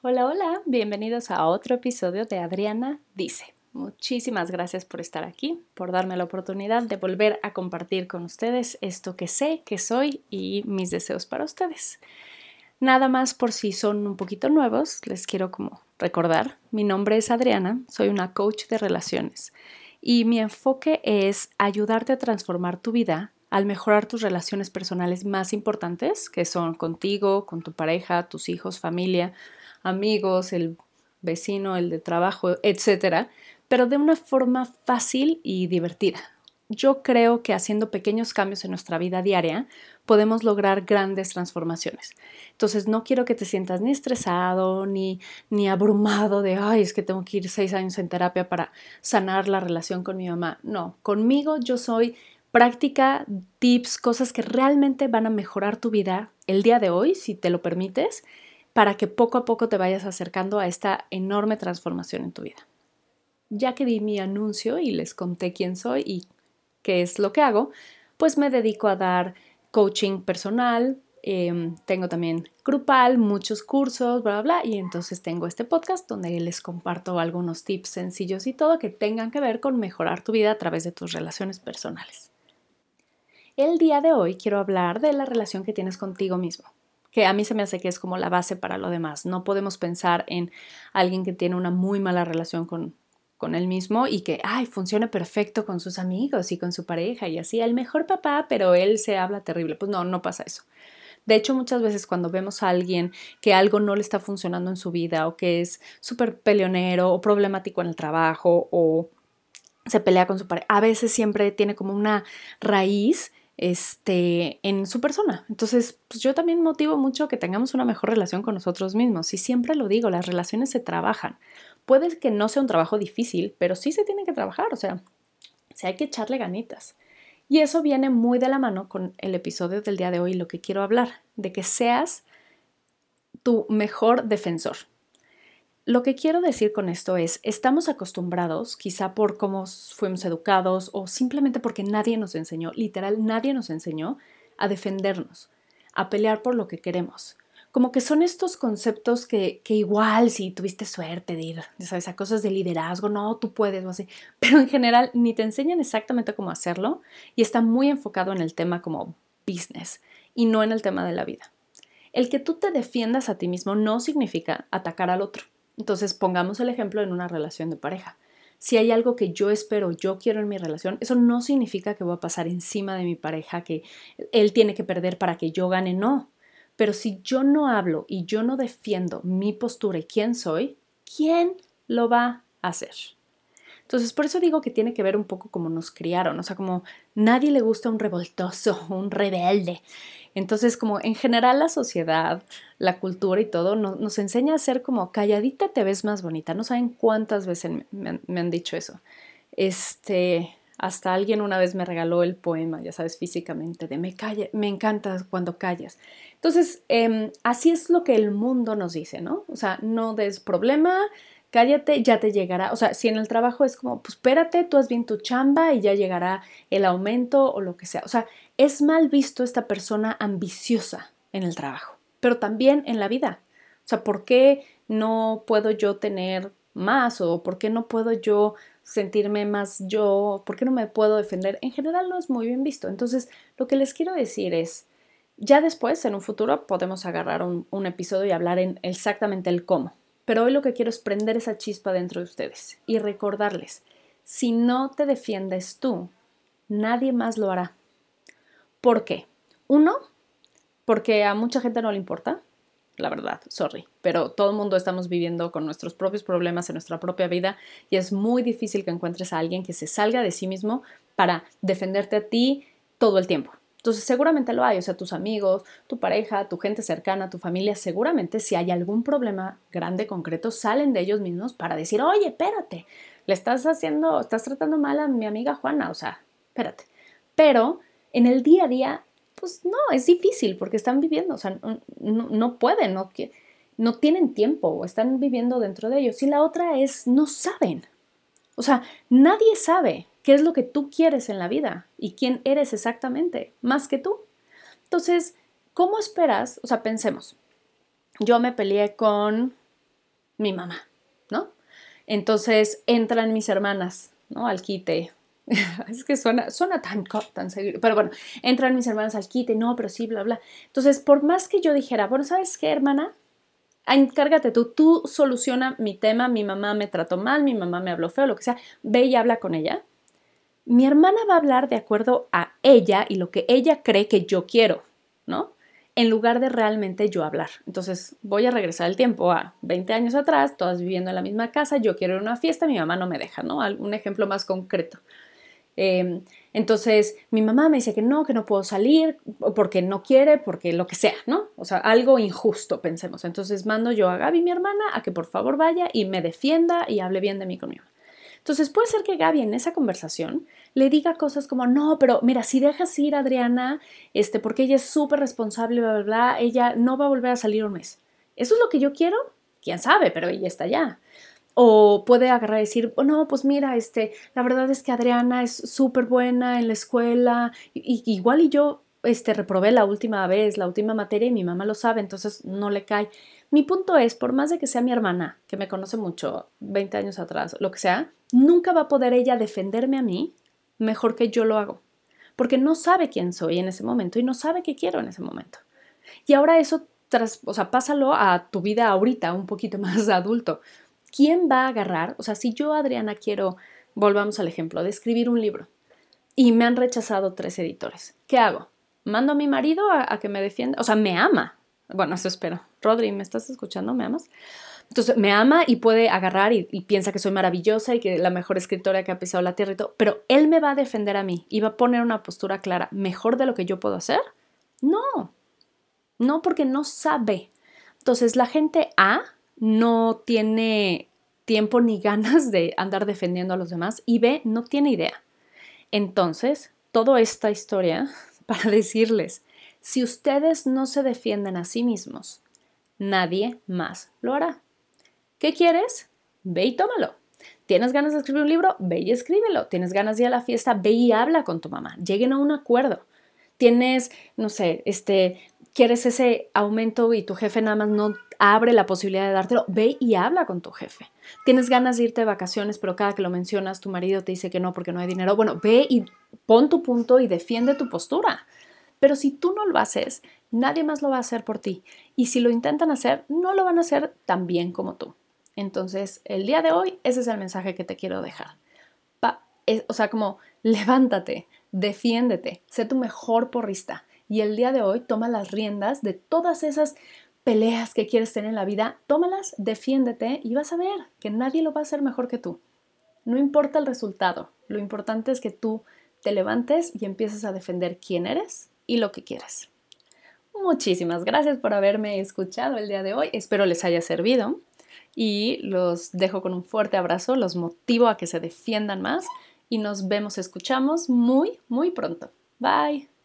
Hola, hola, bienvenidos a otro episodio de Adriana Dice. Muchísimas gracias por estar aquí, por darme la oportunidad de volver a compartir con ustedes esto que sé, que soy y mis deseos para ustedes. Nada más por si son un poquito nuevos, les quiero como recordar, mi nombre es Adriana, soy una coach de relaciones y mi enfoque es ayudarte a transformar tu vida al mejorar tus relaciones personales más importantes, que son contigo, con tu pareja, tus hijos, familia, amigos, el vecino, el de trabajo, etcétera, pero de una forma fácil y divertida. Yo creo que haciendo pequeños cambios en nuestra vida diaria podemos lograr grandes transformaciones. Entonces no quiero que te sientas ni estresado ni, ni abrumado de, ay, es que tengo que ir seis años en terapia para sanar la relación con mi mamá. No, conmigo yo soy práctica, tips, cosas que realmente van a mejorar tu vida el día de hoy, si te lo permites, para que poco a poco te vayas acercando a esta enorme transformación en tu vida. Ya que di mi anuncio y les conté quién soy y qué es lo que hago, pues me dedico a dar coaching personal, em, tengo también grupal, muchos cursos, bla, bla, bla, y entonces tengo este podcast donde les comparto algunos tips sencillos y todo que tengan que ver con mejorar tu vida a través de tus relaciones personales. El día de hoy quiero hablar de la relación que tienes contigo mismo que a mí se me hace que es como la base para lo demás. No podemos pensar en alguien que tiene una muy mala relación con, con él mismo y que, ay, funcione perfecto con sus amigos y con su pareja y así, el mejor papá, pero él se habla terrible. Pues no, no pasa eso. De hecho, muchas veces cuando vemos a alguien que algo no le está funcionando en su vida o que es súper peleonero o problemático en el trabajo o se pelea con su pareja, a veces siempre tiene como una raíz este, en su persona. Entonces, pues yo también motivo mucho que tengamos una mejor relación con nosotros mismos. Y siempre lo digo, las relaciones se trabajan. Puede que no sea un trabajo difícil, pero sí se tiene que trabajar. O sea, si hay que echarle ganitas. Y eso viene muy de la mano con el episodio del día de hoy, lo que quiero hablar, de que seas tu mejor defensor. Lo que quiero decir con esto es, estamos acostumbrados, quizá por cómo fuimos educados o simplemente porque nadie nos enseñó, literal, nadie nos enseñó a defendernos, a pelear por lo que queremos. Como que son estos conceptos que, que igual si tuviste suerte de ir, ¿sabes? A cosas de liderazgo, no, tú puedes o así, pero en general ni te enseñan exactamente cómo hacerlo y está muy enfocado en el tema como business y no en el tema de la vida. El que tú te defiendas a ti mismo no significa atacar al otro entonces, pongamos el ejemplo en una relación de pareja. Si hay algo que yo espero, yo quiero en mi relación, eso no significa que voy a pasar encima de mi pareja, que él tiene que perder para que yo gane, no. Pero si yo no hablo y yo no defiendo mi postura y quién soy, ¿quién lo va a hacer? Entonces, por eso digo que tiene que ver un poco como nos criaron, o sea, como nadie le gusta un revoltoso, un rebelde. Entonces, como en general la sociedad, la cultura y todo nos enseña a ser como calladita te ves más bonita. No saben cuántas veces me, han, dicho eso. Este, hasta alguien una vez me regaló el poema, ya sabes, físicamente, de me, calla, me encanta cuando callas. Entonces, em, así es lo que el mundo nos dice, ¿no? O sea, no des problema, cállate, ya te llegará. O sea, si en el trabajo es como, pues espérate, tú haz bien tu chamba y ya llegará el aumento o lo que sea. O sea, es mal visto esta persona ambiciosa en el trabajo, pero también en la vida. O sea, ¿por qué no puedo yo tener más o por qué no puedo yo sentirme más yo? ¿Por qué no me puedo defender? En general no es muy bien visto. Entonces, lo que les quiero decir es, ya después, en un futuro, podemos agarrar un, un episodio y hablar en exactamente el cómo. Pero hoy lo que quiero es prender esa chispa dentro de ustedes y recordarles, si no te defiendes tú, nadie más lo hará. ¿Por qué? Uno, porque a mucha gente no le importa, la verdad, sorry, pero todo el mundo estamos viviendo con nuestros propios problemas en nuestra propia vida y es muy difícil que encuentres a alguien que se salga de sí mismo para defenderte a ti todo el tiempo. Entonces seguramente lo hay, o sea, tus amigos, tu pareja, tu gente cercana, tu familia, seguramente si hay algún problema grande, concreto, salen de ellos mismos para decir, oye, espérate, le estás haciendo, estás tratando mal a mi amiga Juana, o sea, espérate. Pero en el día a día, pues no, es difícil porque están viviendo, o sea, no, no pueden, no, no tienen tiempo están viviendo dentro de ellos. Y la otra es, no saben. O sea, nadie sabe qué es lo que tú quieres en la vida y quién eres exactamente, más que tú. Entonces, ¿cómo esperas? O sea, pensemos, yo me peleé con mi mamá, ¿no? Entonces entran mis hermanas, ¿no? Al quite. es que suena, suena tan, tan seguido. Pero bueno, entran mis hermanas al quite, no, pero sí, bla, bla. Entonces, por más que yo dijera, bueno, ¿sabes qué, hermana? Encárgate tú, tú soluciona mi tema, mi mamá me trató mal, mi mamá me habló feo, lo que sea, ve y habla con ella. Mi hermana va a hablar de acuerdo a ella y lo que ella cree que yo quiero, ¿no? en lugar de realmente yo hablar. Entonces voy a regresar el tiempo a 20 años atrás, todas viviendo en la misma casa, yo quiero ir a una fiesta, mi mamá no me deja, ¿no? Un ejemplo más concreto. Em, entonces mi mamá me dice que no, que no puedo salir, porque no quiere, porque lo que sea, ¿no? O sea, algo injusto, pensemos. Entonces mando yo a Gaby, mi hermana, a que por favor vaya y me defienda y hable bien de mí con. Entonces puede ser que Gaby en esa conversación le diga cosas como, no, pero mira, si dejas ir a Adriana, este, porque ella es súper responsable, bla, bla, bla, ella no va a volver a salir un mes. ¿Eso es lo que yo quiero? ¿Quién sabe? Pero ella está allá. O puede agarrar y decir, oh, no, pues mira, este, la verdad es que Adriana es súper buena en la escuela, y, igual y yo este, reprobé la última vez, la última materia, y mi mamá lo sabe, entonces no le cae. Mi punto es, por más de que sea mi hermana, que me conoce mucho, 20 años atrás, lo que sea, nunca va a poder ella defenderme a mí mejor que yo lo hago, porque no sabe quién soy en ese momento y no sabe qué quiero en ese momento. Y ahora eso, tras, o sea, pásalo a tu vida ahorita, un poquito más adulto. ¿Quién va a agarrar? O sea, si yo, Adriana, quiero, volvamos al ejemplo, de escribir un libro y me han rechazado tres editores, ¿qué hago? ¿Mando a mi marido a, a que me defienda? O sea, me ama, bueno, eso espero. Rodri, ¿me estás escuchando? ¿Me amas? Entonces me ama y puede agarrar y, piensa que soy maravillosa y que la mejor escritora que ha pisado la tierra y todo, pero él me va a defender a mí y va a poner una postura clara mejor de lo que yo puedo hacer. No, no porque no sabe. Entonces la gente A no tiene tiempo ni ganas de andar defendiendo a los demás y B no tiene idea. Entonces, toda esta historia para decirles, si ustedes no se defienden a sí mismos, nadie más lo hará. ¿Qué quieres? Ve y tómalo. ¿Tienes ganas de escribir un libro? Ve y escríbelo. ¿Tienes ganas de ir a la fiesta? Ve y habla con tu mamá. Lleguen a un acuerdo. Tienes, no sé, este, quieres ese aumento y tu jefe nada más no abre la posibilidad de dártelo, ve y habla con tu jefe. Tienes ganas de irte de vacaciones, pero cada que lo mencionas tu marido te dice que no porque no hay dinero. Bueno, ve y pon tu punto y defiende tu postura. Pero si tú no lo haces, nadie más lo va a hacer por ti. Y si lo intentan hacer, no lo van a hacer tan bien como tú. Entonces, el día de hoy, ese es el mensaje que te quiero dejar. o sea, como levántate, defiéndete, sé tu mejor porrista. Y el día de hoy toma las riendas de todas esas peleas que quieres tener en la vida, tómalas, defiéndete y vas a ver que nadie lo va a hacer mejor que tú. No importa el resultado, lo importante es que tú te levantes y empieces a defender quién eres y lo que quieres. Muchísimas gracias por haberme escuchado el día de hoy. Espero les haya servido y los dejo con un fuerte abrazo, los motivo a que se defiendan más y nos vemos, escuchamos muy, muy pronto. Bye.